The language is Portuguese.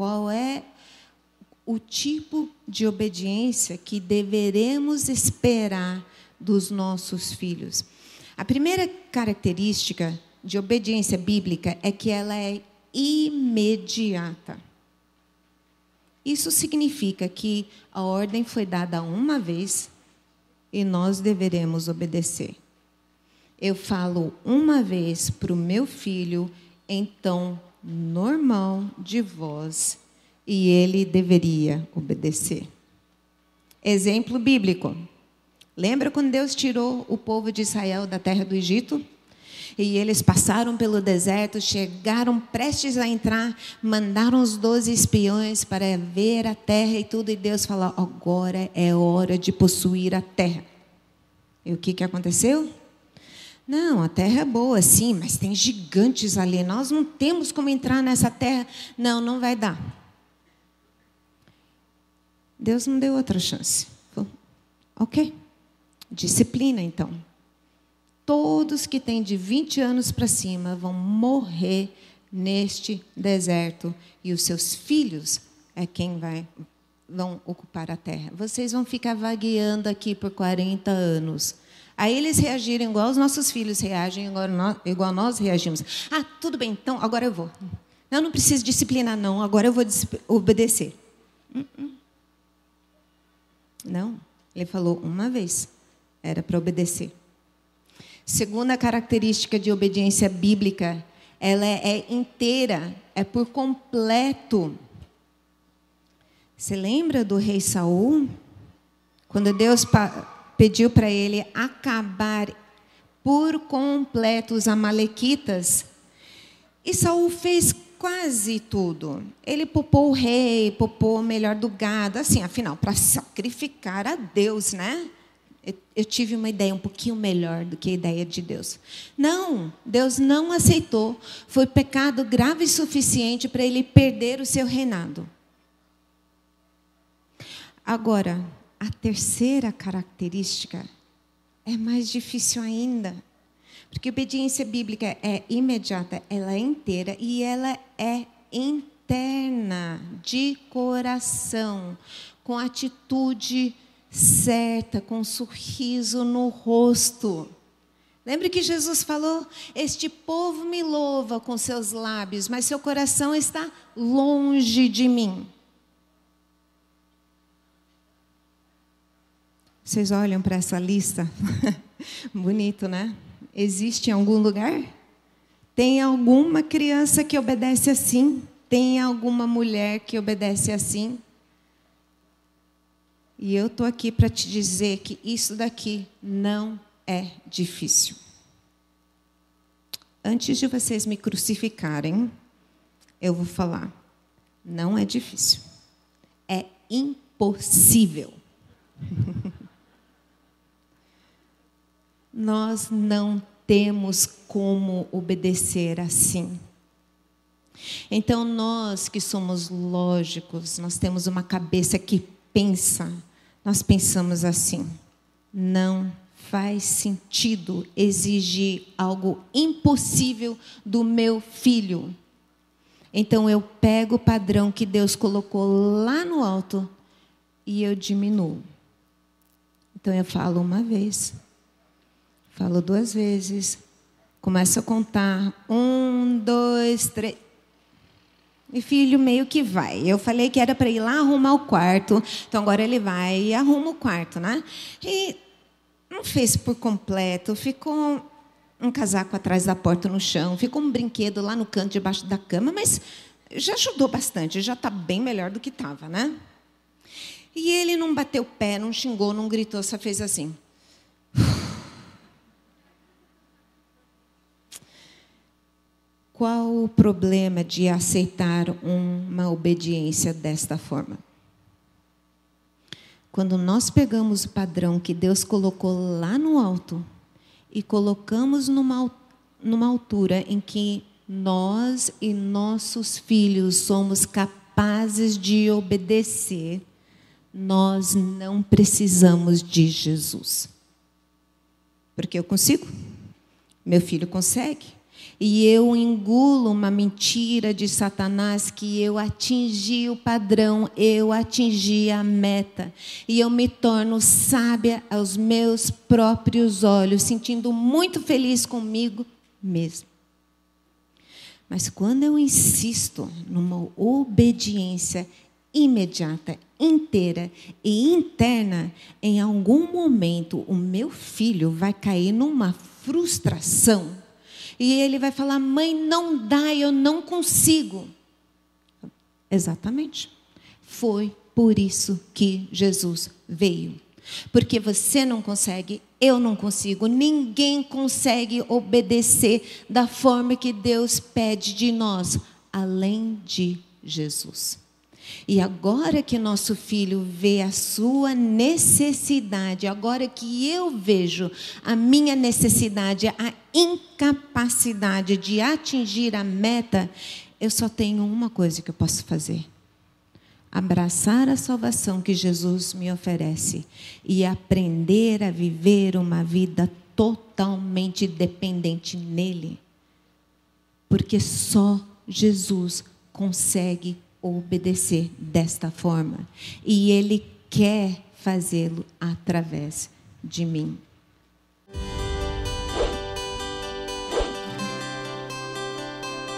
qual é o tipo de obediência que deveremos esperar dos nossos filhos. A primeira característica de obediência bíblica é que ela é imediata. Isso significa que a ordem foi dada uma vez e nós deveremos obedecer. Eu falo uma vez para o meu filho tom normal de voz e ele deveria obedecer. Exemplo bíblico. Lembra quando Deus tirou o povo de Israel da terra do Egito? E eles passaram pelo deserto, chegaram prestes a entrar, mandaram os doze espiões para ver a terra e tudo, e Deus falou: agora é hora de possuir a terra. E o que, que aconteceu? Não, a terra é boa, sim, mas tem gigantes ali. Nós não temos como entrar nessa terra. Não, não vai dar. Deus não deu outra chance. Ok, disciplina então. Todos que têm de 20 anos para cima vão morrer neste deserto e os seus filhos é quem vai vão ocupar a terra. Vocês vão ficar vagueando aqui por 40 anos. Aí eles reagiram igual os nossos filhos reagem, igual nós reagimos. Ah, tudo bem, então agora eu vou. Não, não preciso disciplinar, não, agora eu vou obedecer. Uh -uh. Não, ele falou uma vez, era para obedecer. Segunda característica de obediência bíblica, ela é, é inteira, é por completo. Você lembra do rei Saul? Quando Deus pediu para ele acabar por completo os amalequitas, e Saul fez quase tudo. Ele popou o rei, popou o melhor do gado, assim, afinal, para sacrificar a Deus, né? Eu tive uma ideia um pouquinho melhor do que a ideia de Deus. Não, Deus não aceitou. Foi pecado grave o suficiente para ele perder o seu reinado. Agora, a terceira característica é mais difícil ainda. Porque obediência bíblica é imediata, ela é inteira e ela é interna, de coração, com atitude certa, com um sorriso no rosto. Lembre que Jesus falou: Este povo me louva com seus lábios, mas seu coração está longe de mim. Vocês olham para essa lista? Bonito, né? Existe em algum lugar? Tem alguma criança que obedece assim? Tem alguma mulher que obedece assim? E eu estou aqui para te dizer que isso daqui não é difícil. Antes de vocês me crucificarem, eu vou falar. Não é difícil. É impossível. nós não temos como obedecer assim. Então, nós que somos lógicos, nós temos uma cabeça que pensa, nós pensamos assim: não faz sentido exigir algo impossível do meu filho. Então, eu pego o padrão que Deus colocou lá no alto e eu diminuo. Então, eu falo uma vez, Falo duas vezes. Começa a contar. Um, dois, três. E filho meio que vai. Eu falei que era para ir lá arrumar o quarto. Então agora ele vai e arruma o quarto, né? E não fez por completo. Ficou um casaco atrás da porta no chão. Ficou um brinquedo lá no canto debaixo da cama. Mas já ajudou bastante. Já está bem melhor do que estava, né? E ele não bateu pé, não xingou, não gritou, só fez assim. Qual o problema de aceitar uma obediência desta forma? Quando nós pegamos o padrão que Deus colocou lá no alto e colocamos numa, numa altura em que nós e nossos filhos somos capazes de obedecer, nós não precisamos de Jesus. Porque eu consigo, meu filho consegue, e eu engulo uma mentira de Satanás que eu atingi o padrão, eu atingi a meta, e eu me torno sábia aos meus próprios olhos, sentindo muito feliz comigo mesmo. Mas quando eu insisto numa obediência imediata, inteira e interna, em algum momento o meu filho vai cair numa frustração e ele vai falar: mãe, não dá, eu não consigo. Exatamente. Foi por isso que Jesus veio. Porque você não consegue, eu não consigo, ninguém consegue obedecer da forma que Deus pede de nós, além de Jesus. E agora que nosso filho vê a sua necessidade, agora que eu vejo a minha necessidade, a incapacidade de atingir a meta, eu só tenho uma coisa que eu posso fazer: abraçar a salvação que Jesus me oferece e aprender a viver uma vida totalmente dependente nele. Porque só Jesus consegue obedecer desta forma. E Ele quer fazê-lo através de mim.